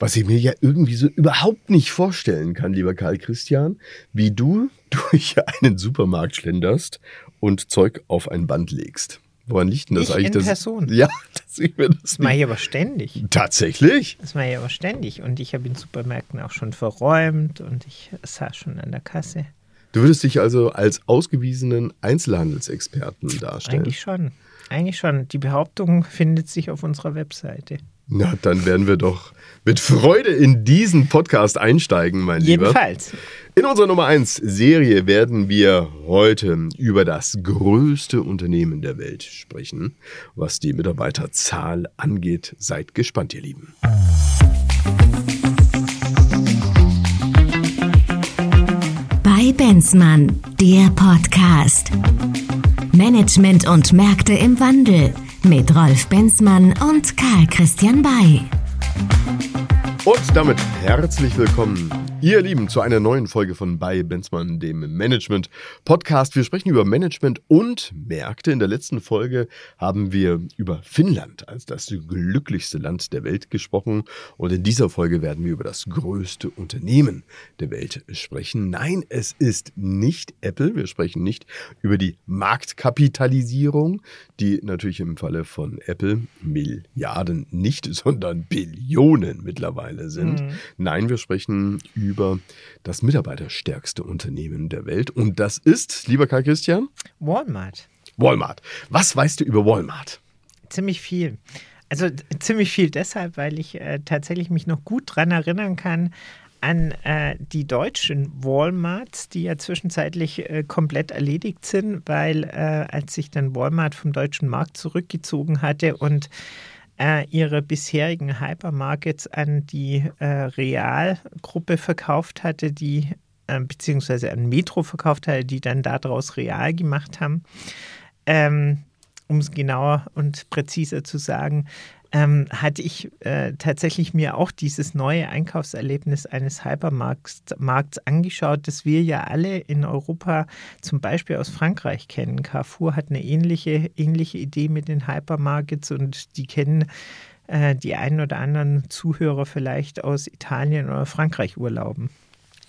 Was ich mir ja irgendwie so überhaupt nicht vorstellen kann, lieber Karl Christian, wie du durch einen Supermarkt schlenderst und Zeug auf ein Band legst. Woran liegt denn das Ich eigentlich? in dass- Person. Ja, dass ich mir das Das mache ich aber ständig. Tatsächlich? Das mache ich aber ständig. Und ich habe in Supermärkten auch schon verräumt und ich saß schon an der Kasse. Du würdest dich also als ausgewiesenen Einzelhandelsexperten darstellen. Eigentlich schon. Eigentlich schon. Die Behauptung findet sich auf unserer Webseite. Na, dann werden wir doch mit Freude in diesen Podcast einsteigen, mein Lieber. Jedenfalls. In unserer Nummer 1 Serie werden wir heute über das größte Unternehmen der Welt sprechen, was die Mitarbeiterzahl angeht. Seid gespannt, ihr Lieben. Bei Benzmann, der Podcast. Management und Märkte im Wandel mit Rolf Benzmann und Karl Christian Bay. Und damit herzlich willkommen, ihr Lieben, zu einer neuen Folge von bei Benzmann, dem Management Podcast. Wir sprechen über Management und Märkte. In der letzten Folge haben wir über Finnland als das glücklichste Land der Welt gesprochen. Und in dieser Folge werden wir über das größte Unternehmen der Welt sprechen. Nein, es ist nicht Apple. Wir sprechen nicht über die Marktkapitalisierung, die natürlich im Falle von Apple Milliarden nicht, sondern Billionen mittlerweile sind. Nein, wir sprechen über das mitarbeiterstärkste Unternehmen der Welt. Und das ist, lieber Karl Christian, Walmart. Walmart. Was weißt du über Walmart? Ziemlich viel. Also ziemlich viel deshalb, weil ich äh, tatsächlich mich noch gut dran erinnern kann an äh, die deutschen Walmarts, die ja zwischenzeitlich äh, komplett erledigt sind, weil äh, als sich dann Walmart vom deutschen Markt zurückgezogen hatte und äh, ihre bisherigen Hypermarkets an die äh, Real-Gruppe verkauft hatte, die äh, beziehungsweise an Metro verkauft hatte, die dann daraus Real gemacht haben. Ähm, um es genauer und präziser zu sagen, ähm, hatte ich äh, tatsächlich mir auch dieses neue Einkaufserlebnis eines Hypermarkts Markts angeschaut, das wir ja alle in Europa zum Beispiel aus Frankreich kennen. Carrefour hat eine ähnliche, ähnliche Idee mit den Hypermarkets und die kennen äh, die einen oder anderen Zuhörer vielleicht aus Italien oder Frankreich urlauben.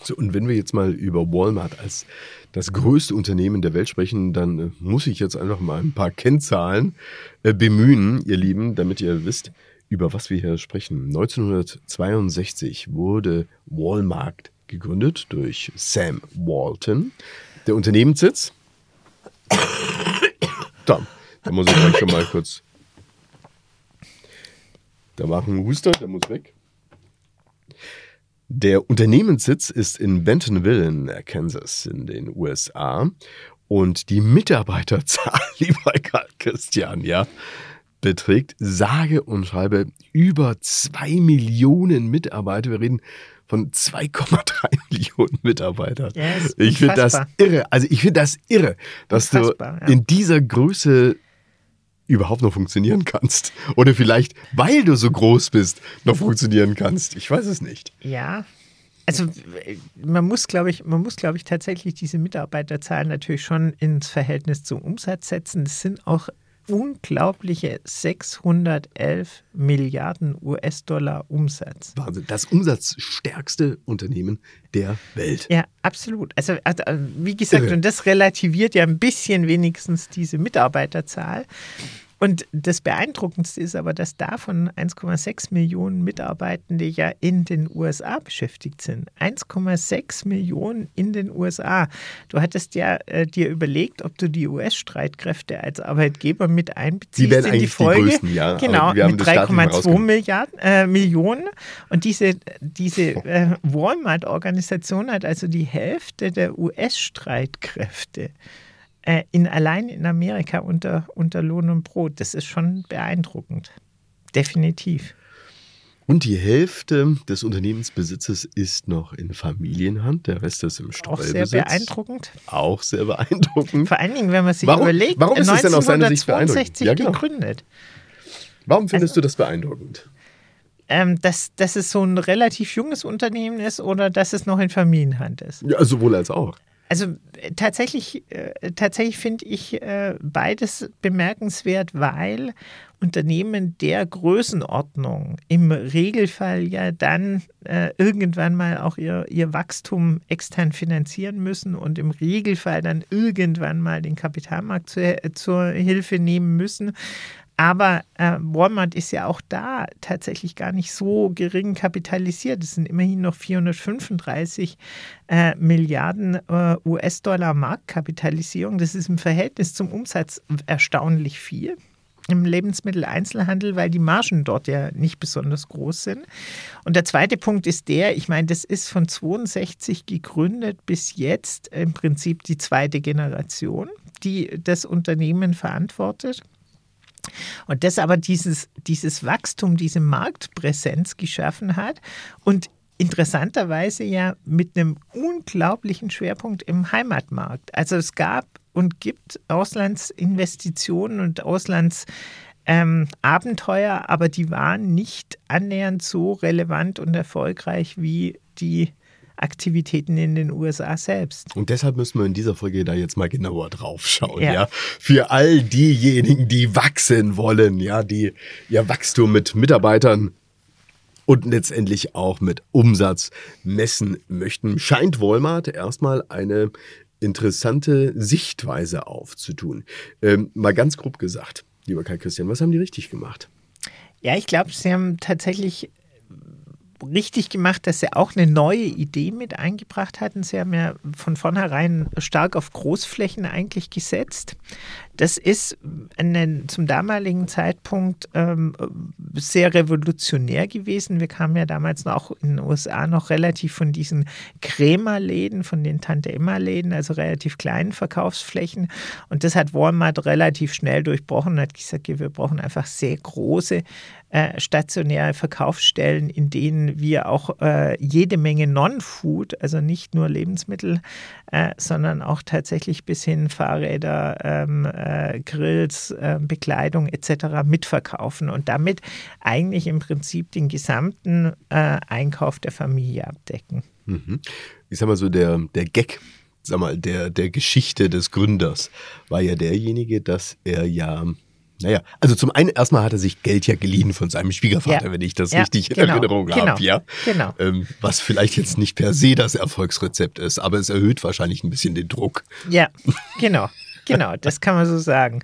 So, und wenn wir jetzt mal über Walmart als das größte Unternehmen der Welt sprechen, dann äh, muss ich jetzt einfach mal ein paar Kennzahlen äh, bemühen, ihr Lieben, damit ihr wisst, über was wir hier sprechen. 1962 wurde Walmart gegründet durch Sam Walton. Der Unternehmenssitz. Da, da muss ich gleich schon mal kurz. Da war ein Huster, der muss weg. Der Unternehmenssitz ist in Bentonville in Kansas in den USA und die Mitarbeiterzahl, lieber Karl Christian, ja, beträgt sage und schreibe über zwei Millionen Mitarbeiter. Wir reden von 2,3 Millionen Mitarbeitern. Ist ich finde das irre. Also ich finde das irre, dass Unfassbar, du in dieser Größe überhaupt noch funktionieren kannst. Oder vielleicht, weil du so groß bist, noch funktionieren kannst. Ich weiß es nicht. Ja. Also man muss, glaube ich, man muss, glaube ich, tatsächlich diese Mitarbeiterzahlen natürlich schon ins Verhältnis zum Umsatz setzen. Das sind auch unglaubliche 611 Milliarden US-Dollar Umsatz. Wahnsinn. Das umsatzstärkste Unternehmen der Welt. Ja, absolut. Also, also wie gesagt, Irre. und das relativiert ja ein bisschen wenigstens diese Mitarbeiterzahl. Und das Beeindruckendste ist aber, dass davon 1,6 Millionen Mitarbeitende ja in den USA beschäftigt sind. 1,6 Millionen in den USA. Du hattest ja äh, dir überlegt, ob du die US-Streitkräfte als Arbeitgeber mit einbeziehst Die wären in die eigentlich die Folge. größten, ja, Genau, mit das staatlich mal 3,2 rausgenommen. Milliarden, äh, Millionen. Und diese, diese äh, Walmart-Organisation hat also die Hälfte der US-Streitkräfte äh, in, allein in Amerika unter, unter Lohn und Brot. Das ist schon beeindruckend. Definitiv. Und die Hälfte des Unternehmensbesitzes ist noch in Familienhand, der Rest ist im Auch sehr Streubesitz. beeindruckend. Auch sehr beeindruckend. Vor allen Dingen, wenn man sich Warum- überlegt, warum ist es denn aus deiner Sicht beeindruckend? 1962 Ja, genau. gegründet. Warum findest Also du das beeindruckend? Ähm, dass, dass es so ein relativ junges Unternehmen ist oder dass es noch in Familienhand ist. Ja, sowohl als auch. Also äh, tatsächlich, äh, tatsächlich finde ich äh, beides bemerkenswert, weil Unternehmen der Größenordnung im Regelfall ja dann äh, irgendwann mal auch ihr, ihr Wachstum extern finanzieren müssen und im Regelfall dann irgendwann mal den Kapitalmarkt zu, äh, zur Hilfe nehmen müssen. Aber äh, Walmart ist ja auch da tatsächlich gar nicht so gering kapitalisiert. Es sind immerhin noch 435 äh, Milliarden äh, US-Dollar Marktkapitalisierung. Das ist im Verhältnis zum Umsatz erstaunlich viel im Lebensmitteleinzelhandel, weil die Margen dort ja nicht besonders groß sind. Und der zweite Punkt ist der, ich meine, das ist von 62 gegründet bis jetzt im Prinzip die zweite Generation, die das Unternehmen verantwortet. Und das aber dieses, dieses Wachstum, diese Marktpräsenz geschaffen hat und interessanterweise ja mit einem unglaublichen Schwerpunkt im Heimatmarkt. Also es gab und gibt Auslandsinvestitionen und Auslandsabenteuer, ähm, aber die waren nicht annähernd so relevant und erfolgreich wie die Aktivitäten in den USA selbst. Und deshalb müssen wir in dieser Folge da jetzt mal genauer drauf schauen, ja. ja. Für all diejenigen, die wachsen wollen, ja, die ihr Wachstum mit Mitarbeitern und letztendlich auch mit Umsatz messen möchten, scheint Walmart erstmal eine interessante Sichtweise aufzutun. Ähm, mal ganz grob gesagt, lieber Kai Christian, was haben die richtig gemacht? Ja, ich glaube, sie haben tatsächlich richtig gemacht, dass sie auch eine neue Idee mit eingebracht hatten. Sie haben ja von vornherein stark auf Großflächen eigentlich gesetzt. Das ist eine, zum damaligen Zeitpunkt ähm, sehr revolutionär gewesen. Wir kamen ja damals auch in den USA noch relativ von diesen Krämerläden, von den Tante-Emma-Läden, also relativ kleinen Verkaufsflächen. Und das hat Walmart relativ schnell durchbrochen und hat gesagt, wir brauchen einfach sehr große äh, stationäre Verkaufsstellen, in denen wir auch äh, jede Menge Non-Food, also nicht nur Lebensmittel, äh, sondern auch tatsächlich bis hin Fahrräder, ähm, äh, Grills, äh, Bekleidung etc. mitverkaufen und damit eigentlich im Prinzip den gesamten äh, Einkauf der Familie abdecken. Mhm. Ich sag mal so, der, der Gag sag mal, der, der Geschichte des Gründers war ja derjenige, dass er ja naja, also zum einen erstmal hat er sich Geld ja geliehen von seinem Schwiegervater, ja. wenn ich das ja, richtig in genau, Erinnerung genau, habe, ja. Genau. Ähm, was vielleicht jetzt nicht per se das Erfolgsrezept ist, aber es erhöht wahrscheinlich ein bisschen den Druck. Ja, genau, genau, das kann man so sagen.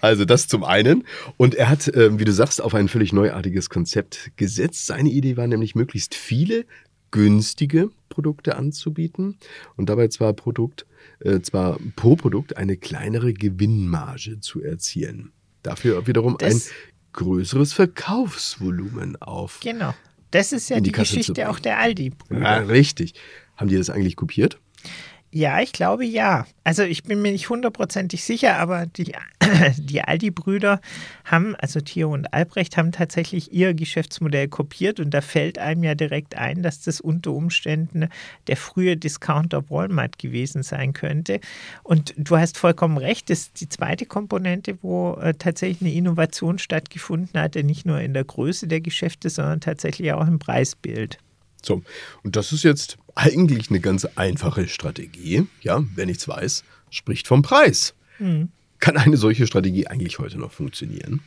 Also das zum einen. Und er hat, ähm, wie du sagst, auf ein völlig neuartiges Konzept gesetzt. Seine Idee war nämlich, möglichst viele günstige Produkte anzubieten und dabei zwar Produkt äh, zwar pro Produkt eine kleinere Gewinnmarge zu erzielen. Dafür wiederum das, ein größeres Verkaufsvolumen auf. Genau. Das ist ja die, die Geschichte auch der Aldi. Ja, richtig. Haben die das eigentlich kopiert? Ja, ich glaube ja. Also ich bin mir nicht hundertprozentig sicher, aber die, die Aldi-Brüder haben, also Theo und Albrecht, haben tatsächlich ihr Geschäftsmodell kopiert und da fällt einem ja direkt ein, dass das unter Umständen der frühe Discounter Walmart gewesen sein könnte. Und du hast vollkommen recht, das ist die zweite Komponente, wo äh, tatsächlich eine Innovation stattgefunden hatte, nicht nur in der Größe der Geschäfte, sondern tatsächlich auch im Preisbild. So, und das ist jetzt eigentlich eine ganz einfache Strategie. Ja, wer nichts weiß, spricht vom Preis. Hm. Kann eine solche Strategie eigentlich heute noch funktionieren?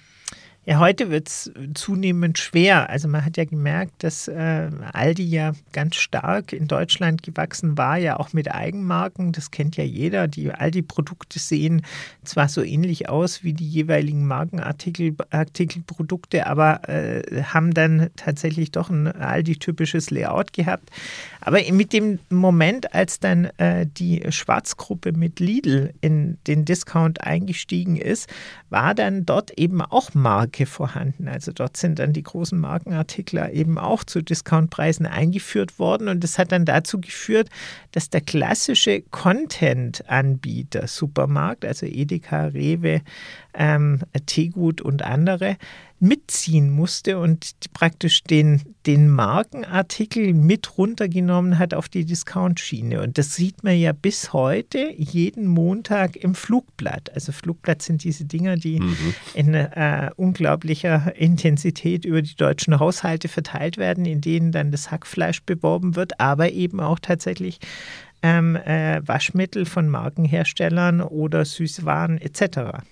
Ja, heute wird es zunehmend schwer. Also man hat ja gemerkt, dass äh, Aldi ja ganz stark in Deutschland gewachsen war, ja auch mit Eigenmarken. Das kennt ja jeder. Die Aldi-Produkte sehen zwar so ähnlich aus wie die jeweiligen Markenartikelprodukte, aber äh, haben dann tatsächlich doch ein Aldi-typisches Layout gehabt. Aber mit dem Moment, als dann äh, die Schwarzgruppe mit Lidl in den Discount eingestiegen ist, war dann dort eben auch Marke vorhanden. Also dort sind dann die großen Markenartikler eben auch zu Discountpreisen eingeführt worden und das hat dann dazu geführt, dass der klassische Content-Anbieter, Supermarkt, also Edeka, Rewe, ähm, Tegut und andere, mitziehen musste und praktisch den, den Markenartikel mit runtergenommen hat auf die Discount-Schiene. Und das sieht man ja bis heute jeden Montag im Flugblatt. Also Flugblatt sind diese Dinger, die mhm. in äh, unglaublicher Intensität über die deutschen Haushalte verteilt werden, in denen dann das Hackfleisch beworben wird, aber eben auch tatsächlich ähm, äh, Waschmittel von Markenherstellern oder Süßwaren etc.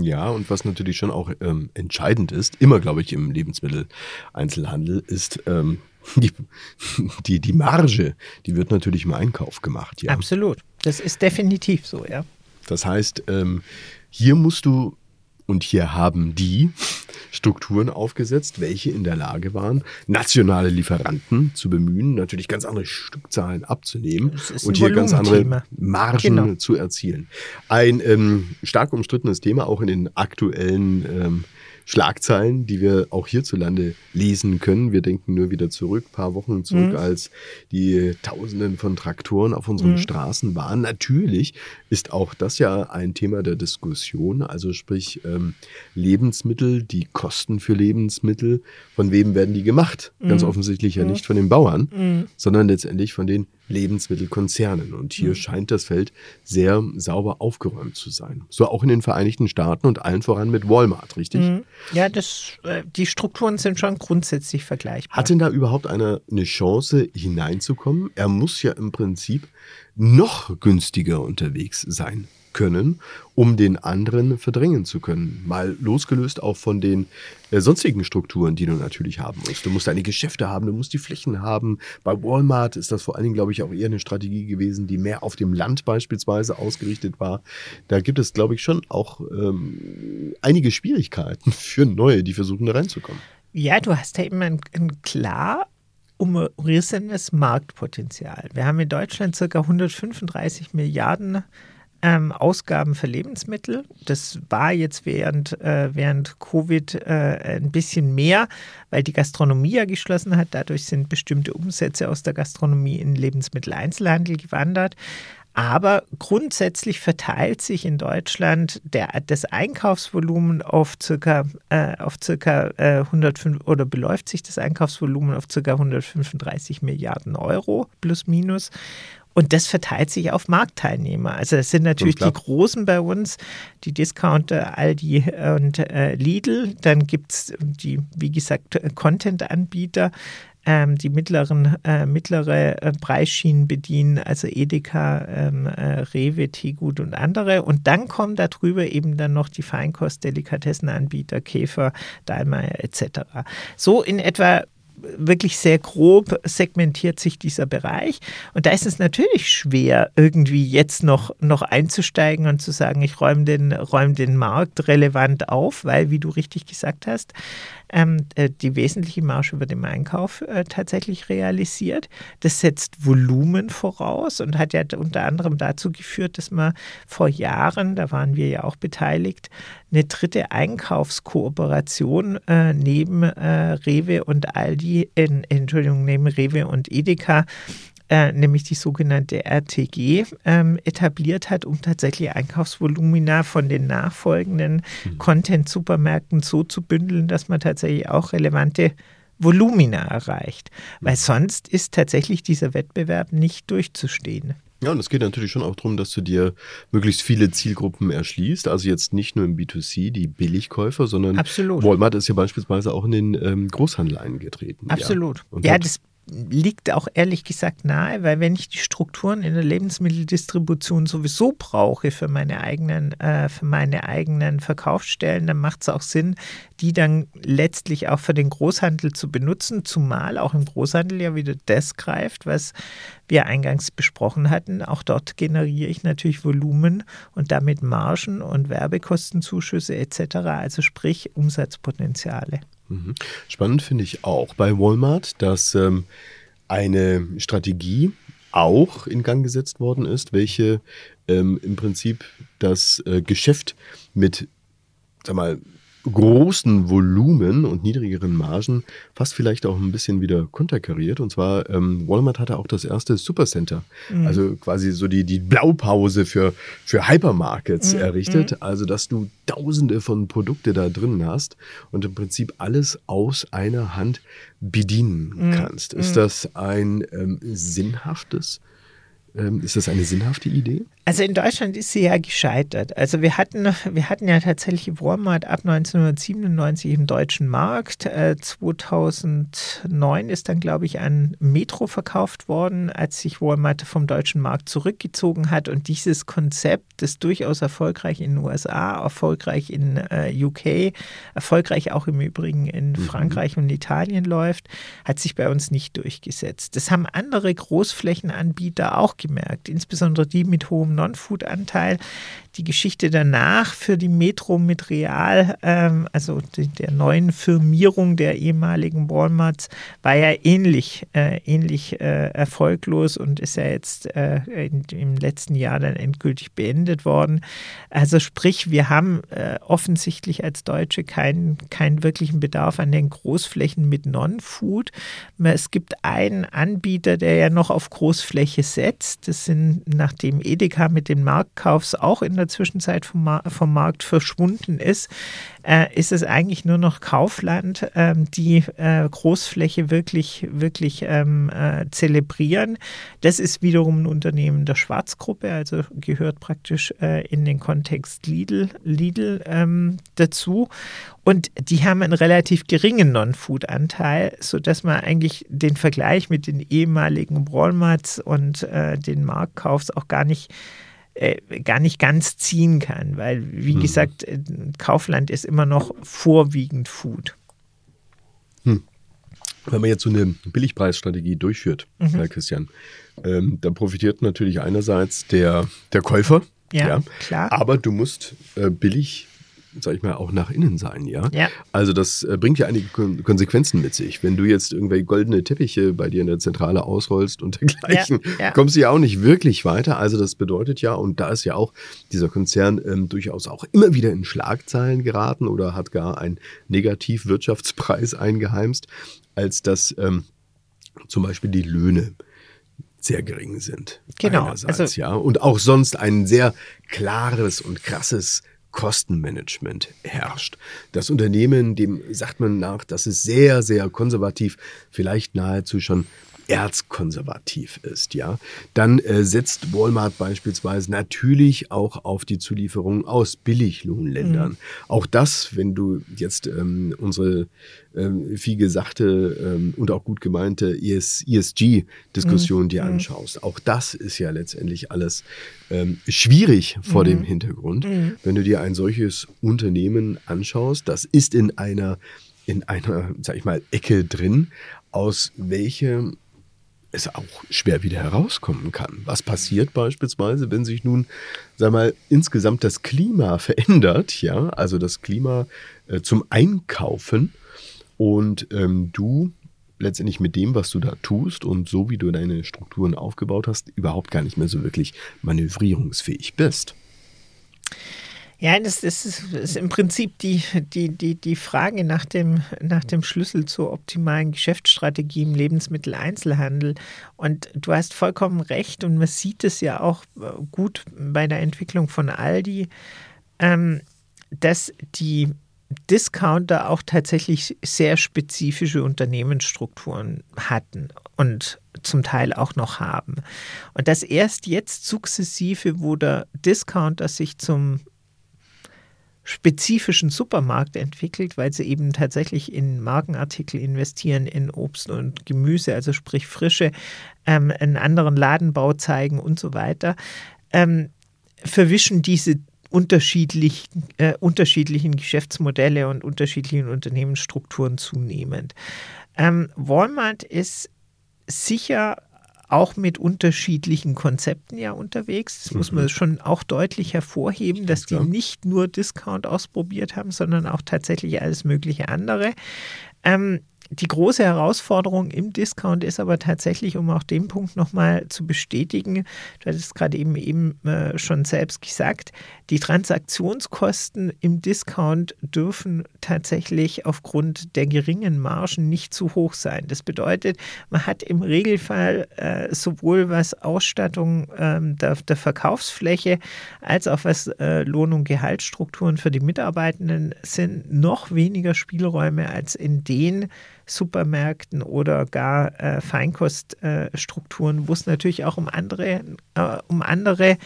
Ja, und was natürlich schon auch ähm, entscheidend ist, immer glaube ich im Lebensmitteleinzelhandel, ist ähm, die, die, die Marge, die wird natürlich im Einkauf gemacht. Ja. Absolut. Das ist definitiv so, ja. Das heißt, ähm, hier musst du und hier haben die Strukturen aufgesetzt, welche in der Lage waren, nationale Lieferanten zu bemühen, natürlich ganz andere Stückzahlen abzunehmen und hier ganz andere Margen genau. zu erzielen. Ein ähm, stark umstrittenes Thema auch in den aktuellen ähm, Schlagzeilen, die wir auch hierzulande lesen können. Wir denken nur wieder zurück, paar Wochen zurück, mhm. als die Tausenden von Traktoren auf unseren mhm. Straßen waren. Natürlich ist auch das ja ein Thema der Diskussion, also sprich ähm, Lebensmittel, die Kosten für Lebensmittel, von wem werden die gemacht? Mhm. Ganz offensichtlich ja mhm. nicht von den Bauern, mhm. sondern letztendlich von den Lebensmittelkonzernen. Und hier mhm. scheint das Feld sehr sauber aufgeräumt zu sein. So auch in den Vereinigten Staaten und allen voran mit Walmart, richtig? Mhm. Ja, das, äh, die Strukturen sind schon grundsätzlich vergleichbar. Hat denn da überhaupt einer eine Chance hineinzukommen? Er muss ja im Prinzip noch günstiger unterwegs sein können, um den anderen verdrängen zu können. Mal losgelöst auch von den äh, sonstigen Strukturen, die du natürlich haben musst. Du musst deine Geschäfte haben, du musst die Flächen haben. Bei Walmart ist das vor allen Dingen, glaube ich, auch eher eine Strategie gewesen, die mehr auf dem Land beispielsweise ausgerichtet war. Da gibt es, glaube ich, schon auch ähm, einige Schwierigkeiten für Neue, die versuchen da reinzukommen. Ja, du hast ja eben ein, ein klar umrissenes Marktpotenzial. Wir haben in Deutschland ca. 135 Milliarden ähm, Ausgaben für Lebensmittel. Das war jetzt während, äh, während Covid äh, ein bisschen mehr, weil die Gastronomie ja geschlossen hat. Dadurch sind bestimmte Umsätze aus der Gastronomie in Lebensmitteleinzelhandel gewandert. Aber grundsätzlich verteilt sich in Deutschland der, das Einkaufsvolumen auf circa, äh, auf circa äh, 105 oder beläuft sich das Einkaufsvolumen auf circa 135 Milliarden Euro plus minus. Und das verteilt sich auf Marktteilnehmer. Also es sind natürlich die Großen bei uns, die Discounter, Aldi und äh, Lidl. Dann gibt es die, wie gesagt, Content-Anbieter, ähm, die mittleren, äh, mittlere äh, Preisschienen bedienen, also Edeka, ähm, äh, Rewe, Tegut und andere. Und dann kommen darüber eben dann noch die Feinkost, Delikatessenanbieter, Käfer, Dahlmeier etc. So in etwa wirklich sehr grob segmentiert sich dieser Bereich. Und da ist es natürlich schwer, irgendwie jetzt noch, noch einzusteigen und zu sagen, ich räume den, räume den Markt relevant auf, weil, wie du richtig gesagt hast, ähm, äh, die wesentliche Marge über dem Einkauf äh, tatsächlich realisiert. Das setzt Volumen voraus und hat ja unter anderem dazu geführt, dass man vor Jahren, da waren wir ja auch beteiligt, eine dritte Einkaufskooperation äh, neben äh, Rewe und Aldi, in, Entschuldigung, neben Rewe und Edeka äh, nämlich die sogenannte RTG, ähm, etabliert hat, um tatsächlich Einkaufsvolumina von den nachfolgenden mhm. Content-Supermärkten so zu bündeln, dass man tatsächlich auch relevante Volumina erreicht. Weil mhm. sonst ist tatsächlich dieser Wettbewerb nicht durchzustehen. Ja, und es geht natürlich schon auch darum, dass du dir möglichst viele Zielgruppen erschließt. Also jetzt nicht nur im B2C, die Billigkäufer, sondern Absolut. Walmart ist ja beispielsweise auch in den ähm, Großhandel eingetreten. Absolut. Ja, ja das liegt auch ehrlich gesagt nahe, weil wenn ich die Strukturen in der Lebensmitteldistribution sowieso brauche für meine eigenen, äh, für meine eigenen Verkaufsstellen, dann macht es auch Sinn, die dann letztlich auch für den Großhandel zu benutzen, zumal auch im Großhandel ja wieder das greift, was wir eingangs besprochen hatten. Auch dort generiere ich natürlich Volumen und damit Margen und Werbekostenzuschüsse etc., also sprich Umsatzpotenziale. Mhm. Spannend finde ich auch bei Walmart, dass ähm, eine Strategie auch in Gang gesetzt worden ist, welche ähm, im Prinzip das äh, Geschäft mit, sag mal, großen Volumen und niedrigeren Margen fast vielleicht auch ein bisschen wieder konterkariert. Und zwar, ähm, Walmart hatte auch das erste Supercenter, mhm. also quasi so die, die Blaupause für, für Hypermarkets mhm. errichtet. Mhm. Also, dass du tausende von Produkte da drin hast und im Prinzip alles aus einer Hand bedienen mhm. kannst. Ist mhm. das ein ähm, sinnhaftes ist das eine sinnhafte Idee? Also in Deutschland ist sie ja gescheitert. Also wir hatten, wir hatten ja tatsächlich Walmart ab 1997 im deutschen Markt. Äh, 2009 ist dann, glaube ich, ein Metro verkauft worden, als sich Walmart vom deutschen Markt zurückgezogen hat. Und dieses Konzept, das durchaus erfolgreich in den USA, erfolgreich in äh, UK, erfolgreich auch im Übrigen in mhm. Frankreich und Italien läuft, hat sich bei uns nicht durchgesetzt. Das haben andere Großflächenanbieter auch gemerkt, insbesondere die mit hohem Non-Food-Anteil. Die Geschichte danach für die Metro mit Real, ähm, also die, der neuen Firmierung der ehemaligen Walmarts, war ja ähnlich, äh, ähnlich äh, erfolglos und ist ja jetzt äh, in, im letzten Jahr dann endgültig beendet worden. Also sprich, wir haben äh, offensichtlich als Deutsche keinen, keinen wirklichen Bedarf an den Großflächen mit Non-Food. Es gibt einen Anbieter, der ja noch auf Großfläche setzt. Das sind, nachdem Edeka mit dem Marktkaufs auch in der Zwischenzeit vom, Mar vom Markt verschwunden ist, äh, ist es eigentlich nur noch Kaufland, ähm, die äh, Großfläche wirklich, wirklich ähm, äh, zelebrieren. Das ist wiederum ein Unternehmen der Schwarzgruppe, also gehört praktisch äh, in den Kontext Lidl, Lidl ähm, dazu. Und die haben einen relativ geringen Non-Food-Anteil, sodass man eigentlich den Vergleich mit den ehemaligen Walmarts und äh, den Marktkaufs auch gar nicht äh, gar nicht ganz ziehen kann, weil, wie mhm. gesagt, äh, Kaufland ist immer noch vorwiegend Food. Hm. Wenn man jetzt so eine Billigpreisstrategie durchführt, mhm. Herr Christian, ähm, dann profitiert natürlich einerseits der, der Käufer. Ja, ja, klar. Aber du musst äh, billig sag ich mal, auch nach innen sein, ja? ja. Also das äh, bringt ja einige Konsequenzen mit sich. Wenn du jetzt irgendwelche goldene Teppiche bei dir in der Zentrale ausrollst und dergleichen, ja, ja. kommst du ja auch nicht wirklich weiter. Also das bedeutet ja, und da ist ja auch dieser Konzern ähm, durchaus auch immer wieder in Schlagzeilen geraten oder hat gar einen Negativwirtschaftspreis eingeheimst, als dass ähm, zum Beispiel die Löhne sehr gering sind. Genau. Also, ja. Und auch sonst ein sehr klares und krasses Kostenmanagement herrscht. Das Unternehmen, dem sagt man nach, dass es sehr, sehr konservativ, vielleicht nahezu schon erzkonservativ ist, ja, dann äh, setzt Walmart beispielsweise natürlich auch auf die Zulieferung aus Billiglohnländern. Mhm. Auch das, wenn du jetzt ähm, unsere ähm, viel gesagte ähm, und auch gut gemeinte ES, ESG-Diskussion mhm. dir mhm. anschaust, auch das ist ja letztendlich alles ähm, schwierig vor mhm. dem Hintergrund. Mhm. Wenn du dir ein solches Unternehmen anschaust, das ist in einer in einer, sag ich mal, Ecke drin, aus welchem es auch schwer wieder herauskommen kann. Was passiert beispielsweise, wenn sich nun, sag mal, insgesamt das Klima verändert, ja, also das Klima äh, zum Einkaufen und ähm, du letztendlich mit dem, was du da tust und so wie du deine Strukturen aufgebaut hast, überhaupt gar nicht mehr so wirklich manövrierungsfähig bist. Ja, das, das, ist, das, ist, im Prinzip die, die, die, die Frage nach dem, nach dem Schlüssel zur optimalen Geschäftsstrategie im Lebensmitteleinzelhandel. Und du hast vollkommen recht und man sieht es ja auch äh, gut bei der Entwicklung von Aldi, ähm, dass die Discounter auch tatsächlich sehr spezifische Unternehmensstrukturen hatten und zum Teil auch noch haben. Und das erst jetzt sukzessive, wo der Discounter sich zum spezifischen Supermarkt entwickelt, weil sie eben tatsächlich in Markenartikel investieren, in Obst und Gemüse, also sprich Frische, ähm, einen anderen Ladenbau zeigen und so weiter, ähm, verwischen diese unterschiedlich, äh, unterschiedlichen Geschäftsmodelle und unterschiedlichen Unternehmensstrukturen zunehmend. Ähm, Walmart ist sicher auch mit unterschiedlichen Konzepten ja unterwegs. Das mhm. muss man mhm. schon auch deutlich hervorheben, dass die nicht nur Discount ausprobiert haben, sondern auch tatsächlich alles mögliche andere. Ähm, die große Herausforderung im Discount ist aber tatsächlich, um auch den Punkt nochmal zu bestätigen, du hattest es gerade eben, eben äh, schon selbst gesagt, die Transaktionskosten im Discount dürfen tatsächlich aufgrund der geringen Margen nicht zu hoch sein. Das bedeutet, man hat im Regelfall äh, sowohl was Ausstattung ähm, der, der, Verkaufsfläche als auch was äh, Lohn- und Gehaltsstrukturen für die Mitarbeitenden sind, noch weniger Spielräume als in den Supermärkten oder gar äh, Feinkoststrukturen, wo es natürlich auch um andere, äh, um andere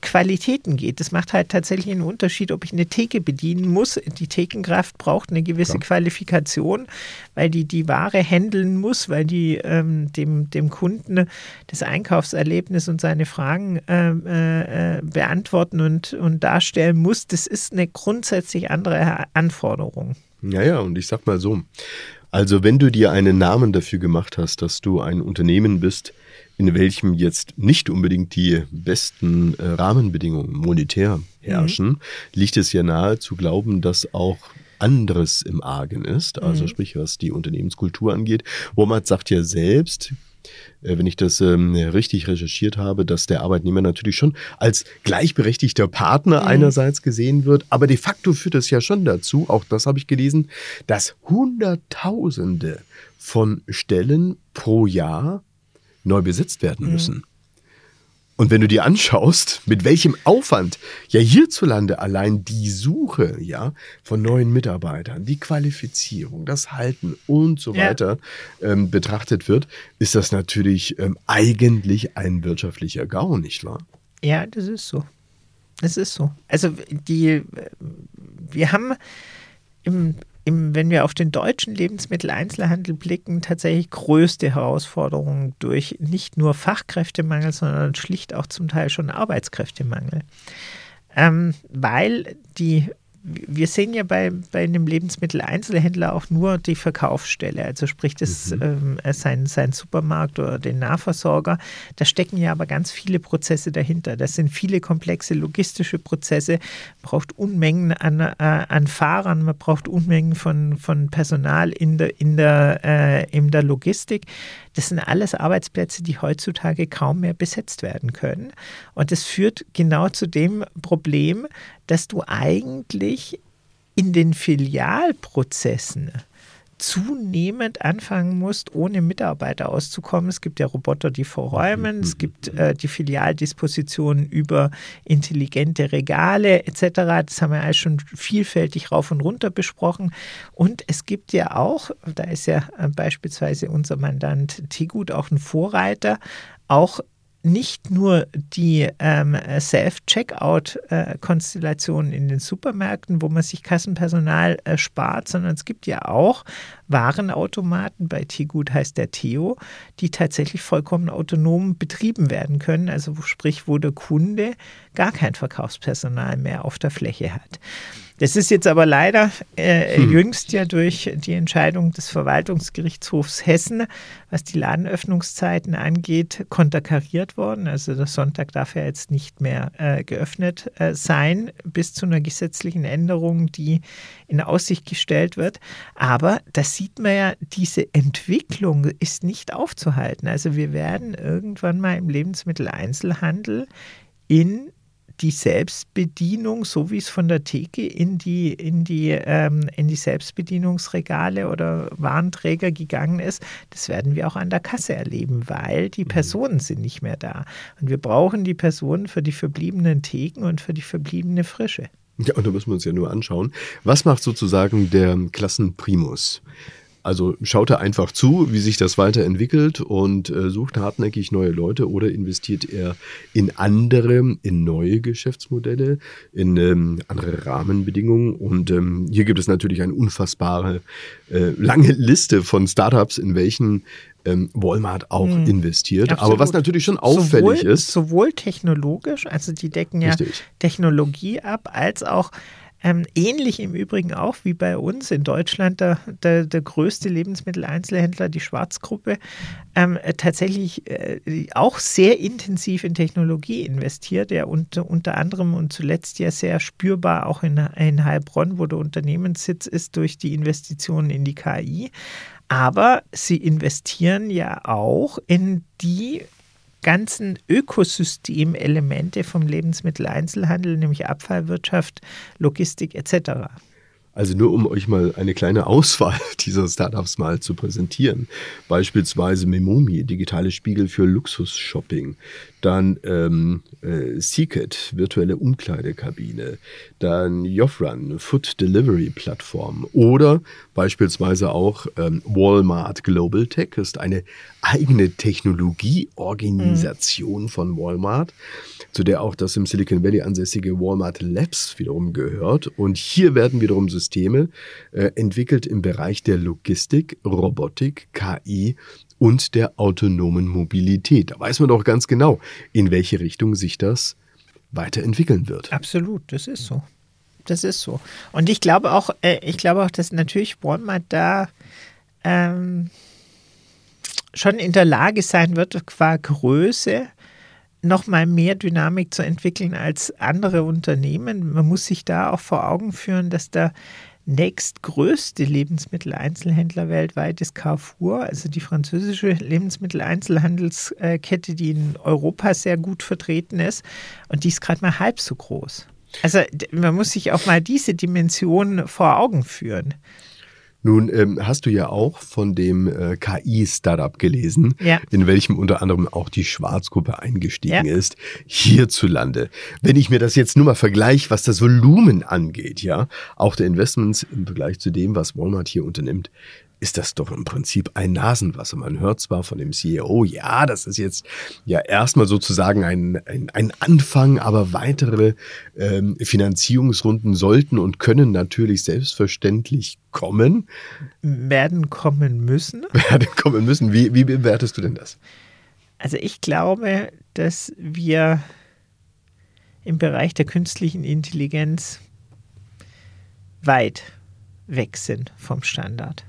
Qualitäten geht. Das macht halt tatsächlich einen Unterschied, ob ich eine Theke bedienen muss. Die Thekenkraft braucht eine gewisse Klar. Qualifikation, weil die die Ware handeln muss, weil die ähm, dem, dem Kunden das Einkaufserlebnis und seine Fragen ähm, äh, äh, beantworten und, und darstellen muss. Das ist eine grundsätzlich andere Anforderung. Ja, ja, und ich sag mal so. Also, wenn du dir einen Namen dafür gemacht hast, dass du ein Unternehmen bist, in welchem jetzt nicht unbedingt die besten äh, Rahmenbedingungen monetär herrschen, mhm. liegt es ja nahe zu glauben, dass auch anderes im Argen ist, also mhm. sprich was die Unternehmenskultur angeht. Walmart sagt ja selbst, wenn ich das ähm, richtig recherchiert habe, dass der Arbeitnehmer natürlich schon als gleichberechtigter Partner mhm. einerseits gesehen wird, aber de facto führt es ja schon dazu, auch das habe ich gelesen, dass Hunderttausende von Stellen pro Jahr neu besetzt werden mhm. Und wenn du dir anschaust, mit welchem Aufwand ja hierzulande allein die Suche ja, von neuen Mitarbeitern, die Qualifizierung, das Halten und so ja. weiter ähm, betrachtet wird, ist das natürlich ähm, eigentlich ein wirtschaftlicher GAU, nicht wahr? Ja, das ist so. Das ist so. Also die, äh, wir haben im im, wenn wir auf den deutschen Lebensmitteleinzelhandel blicken, tatsächlich größte Herausforderungen durch nicht nur Fachkräftemangel, sondern schlicht auch zum Teil schon Arbeitskräftemangel. Ähm, weil die wir sehen ja bei, bei einem Lebensmitteleinzelhändler auch nur die Verkaufsstelle, also sprich das, mhm. ähm, äh, sein, sein Supermarkt oder den Nahversorger. Da stecken ja aber ganz viele Prozesse dahinter. Das sind viele komplexe logistische Prozesse. Man braucht Unmengen an, äh, an Fahrern, man braucht Unmengen von, von Personal in der, in, der, äh, in der Logistik. Das sind alles Arbeitsplätze, die heutzutage kaum mehr besetzt werden können. Und das führt genau zu dem Problem, dass du eigentlich in den Filialprozessen zunehmend anfangen musst, ohne Mitarbeiter auszukommen. Es gibt ja Roboter, die verräumen, es gibt äh, die Filialdispositionen über intelligente Regale etc. Das haben wir alles schon vielfältig rauf und runter besprochen. Und es gibt ja auch, da ist ja äh, beispielsweise unser Mandant Tegut auch ein Vorreiter, auch nicht nur die ähm, Self-Checkout-Konstellationen in den Supermärkten, wo man sich Kassenpersonal äh, spart, sondern es gibt ja auch Warenautomaten, bei Tegut heißt der Theo, die tatsächlich vollkommen autonom betrieben werden können, also sprich, wo der Kunde gar kein Verkaufspersonal mehr auf der Fläche hat. Das ist jetzt aber leider äh, hm. jüngst ja durch die Entscheidung des Verwaltungsgerichtshofs Hessen, was die Ladenöffnungszeiten angeht, konterkariert worden. Also der Sonntag darf ja jetzt nicht mehr äh, geöffnet äh, sein, bis zu einer gesetzlichen Änderung, die in Aussicht gestellt wird. Aber da sieht man ja, diese Entwicklung ist nicht aufzuhalten. Also wir werden irgendwann mal im Lebensmitteleinzelhandel in die Selbstbedienung, so wie es von der Theke in die, in die, ähm, in die Selbstbedienungsregale oder Warenträger gegangen ist, das werden wir auch an der Kasse erleben, weil die mhm. Personen sind nicht mehr da. Und wir brauchen die Personen für die verbliebenen Theken und für die verbliebene Frische. Ja, und da müssen wir uns ja nur anschauen. Was macht sozusagen der Klassenprimus? Also schaut er einfach zu, wie sich das weiterentwickelt und äh, sucht hartnäckig neue Leute oder investiert er in andere, in neue Geschäftsmodelle, in ähm, andere Rahmenbedingungen. Und ähm, hier gibt es natürlich eine unfassbare äh, lange Liste von Startups, in welchen ähm, Walmart auch hm, investiert. Absolut. Aber was natürlich schon auffällig sowohl, ist. Sowohl technologisch, also die decken ja richtig. Technologie ab, als auch ähm, ähnlich im Übrigen auch wie bei uns in Deutschland der, der, der größte Lebensmitteleinzelhändler, die Schwarzgruppe, ähm, tatsächlich äh, auch sehr intensiv in Technologie investiert, ja unter, unter anderem und zuletzt ja sehr spürbar auch in, in Heilbronn, wo der Unternehmenssitz ist, durch die Investitionen in die KI. Aber sie investieren ja auch in die ganzen Ökosystemelemente vom Lebensmitteleinzelhandel, nämlich Abfallwirtschaft, Logistik etc. Also nur um euch mal eine kleine Auswahl dieser Startups mal zu präsentieren. Beispielsweise Memomi, digitale Spiegel für Luxusshopping. Dann ähm, äh, Seekit, virtuelle Umkleidekabine. Dann Joffrun, Food Delivery Plattform. Oder beispielsweise auch ähm, Walmart Global Tech ist eine eigene Technologieorganisation mhm. von Walmart, zu der auch das im Silicon Valley ansässige Walmart Labs wiederum gehört. Und hier werden wiederum Systeme äh, entwickelt im Bereich der Logistik, Robotik, KI und der autonomen Mobilität. Da weiß man doch ganz genau, in welche Richtung sich das weiterentwickeln wird. Absolut, das ist so. Das ist so. Und ich glaube auch, äh, ich glaube auch, dass natürlich Walmart da ähm, schon in der Lage sein wird, qua Größe noch mal mehr Dynamik zu entwickeln als andere Unternehmen. Man muss sich da auch vor Augen führen, dass der nächstgrößte Lebensmitteleinzelhändler weltweit ist Carrefour, also die französische Lebensmitteleinzelhandelskette, die in Europa sehr gut vertreten ist. Und die ist gerade mal halb so groß. Also man muss sich auch mal diese Dimension vor Augen führen. Nun ähm, hast du ja auch von dem äh, KI-Startup gelesen, ja. in welchem unter anderem auch die Schwarzgruppe eingestiegen ja. ist, hierzulande. Wenn ich mir das jetzt nur mal vergleiche, was das Volumen angeht, ja, auch der Investments im Vergleich zu dem, was Walmart hier unternimmt, ist das doch im Prinzip ein Nasenwasser. Man hört zwar von dem CEO, ja, das ist jetzt ja erstmal sozusagen ein, ein, ein Anfang, aber weitere ähm, Finanzierungsrunden sollten und können natürlich selbstverständlich kommen. Werden kommen müssen. Werden kommen müssen. Wie, wie bewertest du denn das? Also ich glaube, dass wir im Bereich der künstlichen Intelligenz weit weg sind vom Standard.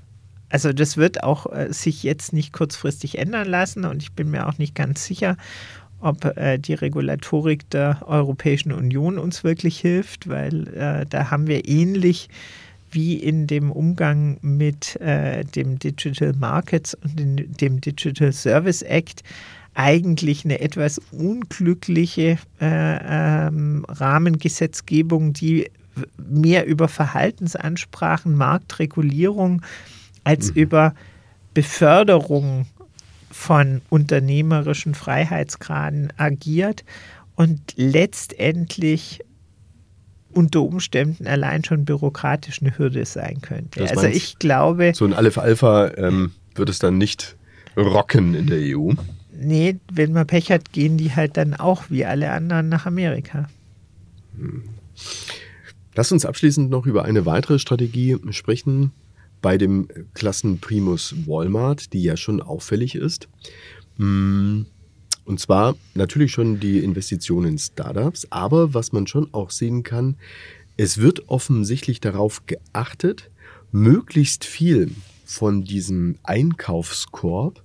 Also das wird auch äh, sich jetzt nicht kurzfristig ändern lassen und ich bin mir auch nicht ganz sicher, ob äh, die Regulatorik der Europäischen Union uns wirklich hilft, weil äh, da haben wir ähnlich wie in dem Umgang mit äh, dem Digital Markets und dem Digital Service Act eigentlich eine etwas unglückliche äh, ähm, Rahmengesetzgebung, die mehr über Verhaltensansprachen, Marktregulierung als mhm. über Beförderung von unternehmerischen Freiheitsgraden agiert und letztendlich unter Umständen allein schon bürokratisch eine Hürde sein könnte. Das also ich glaube. So ein Aleph Alpha ähm, wird es dann nicht rocken in der EU. Nee, wenn man Pech hat, gehen die halt dann auch wie alle anderen nach Amerika. Hm. Lass uns abschließend noch über eine weitere Strategie sprechen, bei dem Klassenprimus Walmart, die ja schon auffällig ist. Mm, und zwar natürlich schon die Investitionen in Startups, aber was man schon auch sehen kann, es wird offensichtlich darauf geachtet, möglichst viel von diesem Einkaufskorb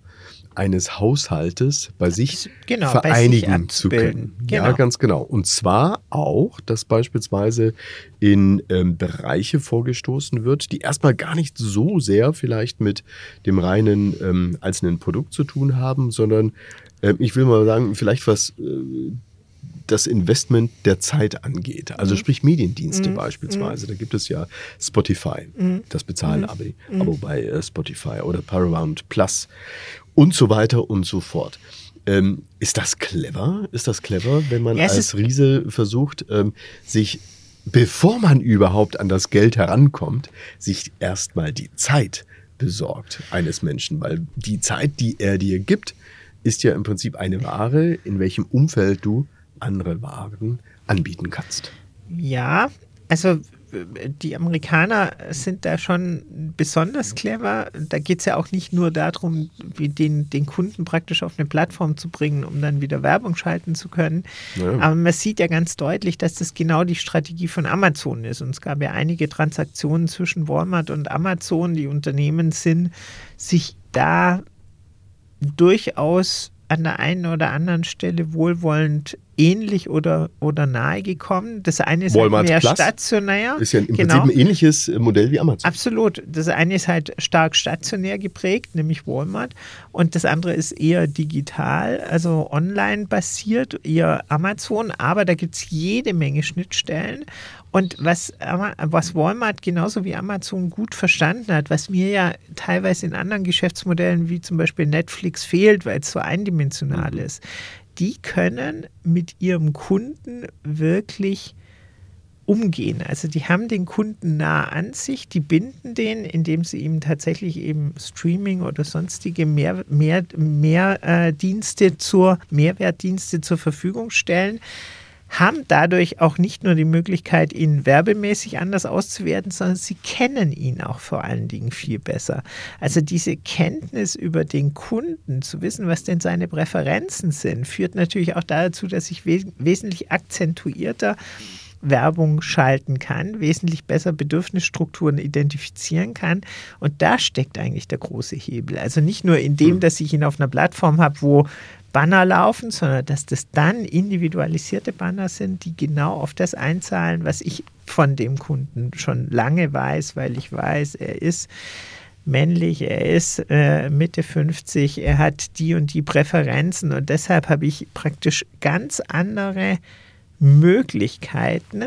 eines Haushaltes bei sich genau, vereinigen bei sich zu können. Genau. Ja, ganz genau. Und zwar auch, dass beispielsweise in ähm, Bereiche vorgestoßen wird, die erstmal gar nicht so sehr vielleicht mit dem reinen ähm, einzelnen Produkt zu tun haben, sondern äh, ich will mal sagen, vielleicht was äh, das Investment der Zeit angeht. Also mhm. sprich Mediendienste mhm. beispielsweise. Da gibt es ja Spotify, mhm. das Bezahlen-Abo mhm. Abo bei äh, Spotify oder Paramount Plus und so weiter und so fort. Ähm, ist das clever? Ist das clever, wenn man ja, als Riese versucht, ähm, sich, bevor man überhaupt an das Geld herankommt, sich erstmal die Zeit besorgt eines Menschen? Weil die Zeit, die er dir gibt, ist ja im Prinzip eine Ware, in welchem Umfeld du andere Waren anbieten kannst. Ja, also die Amerikaner sind da schon besonders clever. Da geht es ja auch nicht nur darum, den, den Kunden praktisch auf eine Plattform zu bringen, um dann wieder Werbung schalten zu können. Ja. Aber man sieht ja ganz deutlich, dass das genau die Strategie von Amazon ist. Und es gab ja einige Transaktionen zwischen Walmart und Amazon. Die Unternehmen sind sich da durchaus an der einen oder anderen Stelle wohlwollend ähnlich oder, oder nahe gekommen. Das eine ist Walmart halt mehr Plus stationär. Ist ja im Genau. Prinzip ein ähnliches äh, Modell wie Amazon. Absolut. Das eine ist halt stark stationär geprägt, nämlich Walmart. Und das andere ist eher digital, also online basiert, eher Amazon. Aber da gibt es jede Menge Schnittstellen. Und was, was Walmart genauso wie Amazon gut verstanden hat, was mir ja teilweise in anderen Geschäftsmodellen wie zum Beispiel Netflix fehlt, weil es so eindimensional ist, die können mit ihrem Kunden wirklich umgehen. Also die haben den Kunden nah an sich, die binden den, indem sie ihm tatsächlich eben Streaming oder sonstige mehr, mehr, mehr äh, Dienste zur Mehrwertdienste zur Verfügung stellen haben dadurch auch nicht nur die Möglichkeit, ihn werbemäßig anders auszuwerten, sondern sie kennen ihn auch vor allen Dingen viel besser. Also diese Kenntnis über den Kunden, zu wissen, was denn seine Präferenzen sind, führt natürlich auch dazu, dass ich wes wesentlich akzentuierter Werbung schalten kann, wesentlich besser Bedürfnisstrukturen identifizieren kann. Und da steckt eigentlich der große Hebel. Also nicht nur in dem, dass ich ihn auf einer Plattform habe, wo Banner laufen, sondern dass das dann individualisierte Banner sind, die genau auf das einzahlen, was ich von dem Kunden schon lange weiß, weil ich weiß, er ist männlich, er ist äh, Mitte 50, er hat die und die Präferenzen und deshalb habe ich praktisch ganz andere Möglichkeiten.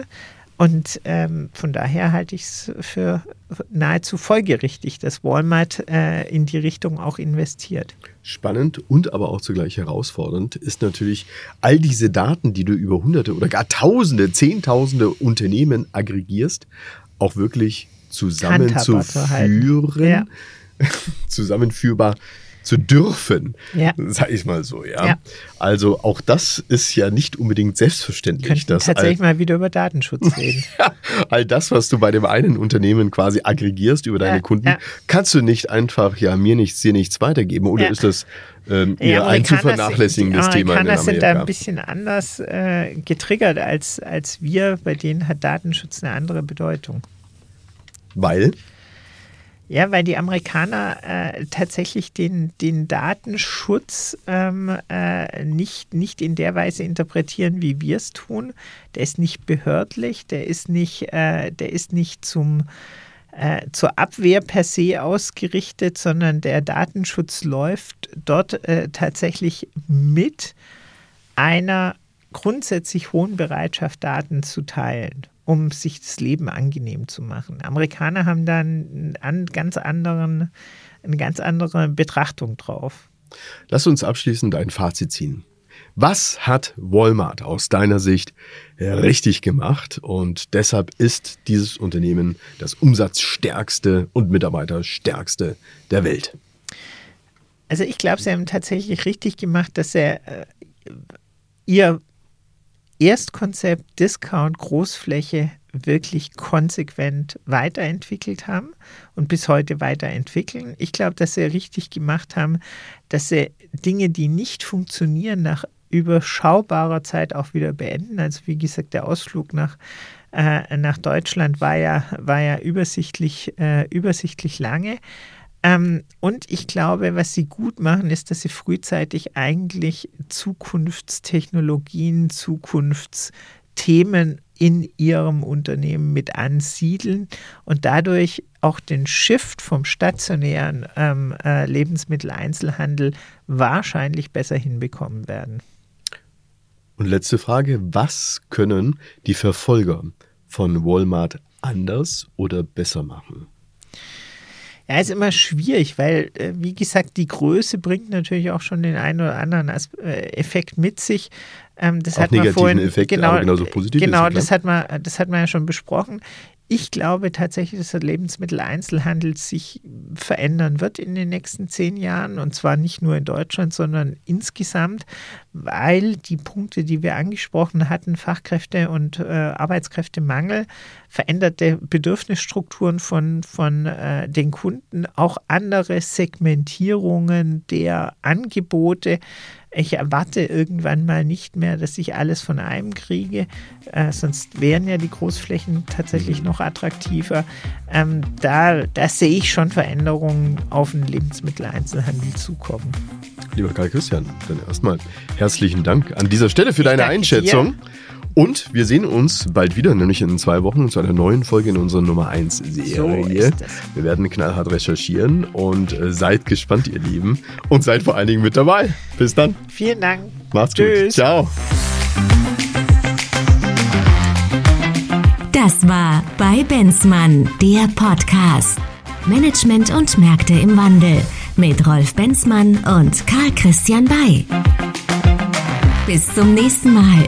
Und ähm, von daher halte ich es für nahezu folgerichtig, dass Walmart äh, in die Richtung auch investiert. Spannend und aber auch zugleich herausfordernd ist natürlich all diese Daten, die du über hunderte oder gar tausende, zehntausende Unternehmen aggregierst, auch wirklich zusammenzuführen, Ja. zusammenführbar zu dürfen, Ja. sag ich mal so, ja. Ja. Also auch das ist ja nicht unbedingt selbstverständlich, Könnten dass tatsächlich all, mal wieder über Datenschutz reden. all das, was du bei dem einen Unternehmen quasi aggregierst über deine Ja, Kunden, kannst du nicht einfach ja mir nichts, dir nichts weitergeben oder ist das ähm, eher ein zu vernachlässigendes sind, die Thema in Amerikaner sind da Amerika? ein bisschen anders äh, getriggert als, als wir. Bei denen hat Datenschutz eine andere Bedeutung. Weil Ja, weil die Amerikaner äh, tatsächlich den, den Datenschutz ähm, äh, nicht, nicht in der Weise interpretieren, wie wir es tun. Der ist nicht behördlich, der ist nicht, äh, der ist nicht zum, äh, zur Abwehr per se ausgerichtet, sondern der Datenschutz läuft dort äh, tatsächlich mit einer grundsätzlich hohen Bereitschaft, Daten zu teilen, um sich das Leben angenehm zu machen. Amerikaner haben da einen, einen ganz anderen, eine ganz andere Betrachtung drauf. lass uns abschließend ein Fazit ziehen. Was hat Walmart aus deiner Sicht richtig gemacht und deshalb ist dieses Unternehmen das umsatzstärkste und mitarbeiterstärkste der Welt? Also ich glaube, sie haben tatsächlich richtig gemacht, dass sie äh, ihr Erstkonzept Discount Großfläche wirklich konsequent weiterentwickelt haben und bis heute weiterentwickeln. Ich glaube, dass sie richtig gemacht haben, dass sie Dinge, die nicht funktionieren, nach überschaubarer Zeit auch wieder beenden. Also wie gesagt, der Ausflug nach, äh, nach Deutschland war ja, war ja übersichtlich, äh, übersichtlich lange. Ähm, und ich glaube, was sie gut machen, ist, dass sie frühzeitig eigentlich Zukunftstechnologien, Zukunftsthemen in ihrem Unternehmen mit ansiedeln und dadurch auch den Shift vom stationären ähm, äh, Lebensmitteleinzelhandel wahrscheinlich besser hinbekommen werden. Und letzte Frage, was können die Verfolger von Walmart anders oder besser machen? Ja, ist immer schwierig, weil, äh, wie gesagt, die Größe bringt natürlich auch schon den einen oder anderen äh, Effekt mit sich. Ähm, das Auch hat man vorhin, Effekt, genau, genauso positiv ist Genau, klar. das hat, man, das hat man ja schon besprochen. Ich glaube tatsächlich, dass der Lebensmitteleinzelhandel sich verändern wird in den nächsten zehn Jahren und zwar nicht nur in Deutschland, sondern insgesamt, weil die Punkte, die wir angesprochen hatten, Fachkräfte und äh, Arbeitskräftemangel, veränderte Bedürfnisstrukturen von, von äh, den Kunden, auch andere Segmentierungen der Angebote. Ich erwarte irgendwann mal nicht mehr, dass ich alles von einem kriege, äh, sonst wären ja die Großflächen tatsächlich noch attraktiver. Ähm, da, da sehe ich schon Veränderungen auf den Lebensmitteleinzelhandel zukommen. Lieber Karl Christian, dann erstmal herzlichen Dank an dieser Stelle für deine Einschätzung. Dir. Und wir sehen uns bald wieder, nämlich in zwei Wochen zu einer neuen Folge in unserer Nummer 1 Serie. So wir werden knallhart recherchieren und äh, seid gespannt, ihr Lieben. Und seid vor allen Dingen mit dabei. Bis dann. Vielen Dank. Macht's Tschüss. gut. Ciao. Das war bei Benzmann, der Podcast. Management und Märkte im Wandel mit Rolf Benzmann und Karl Christian Bay. Bis zum nächsten Mal.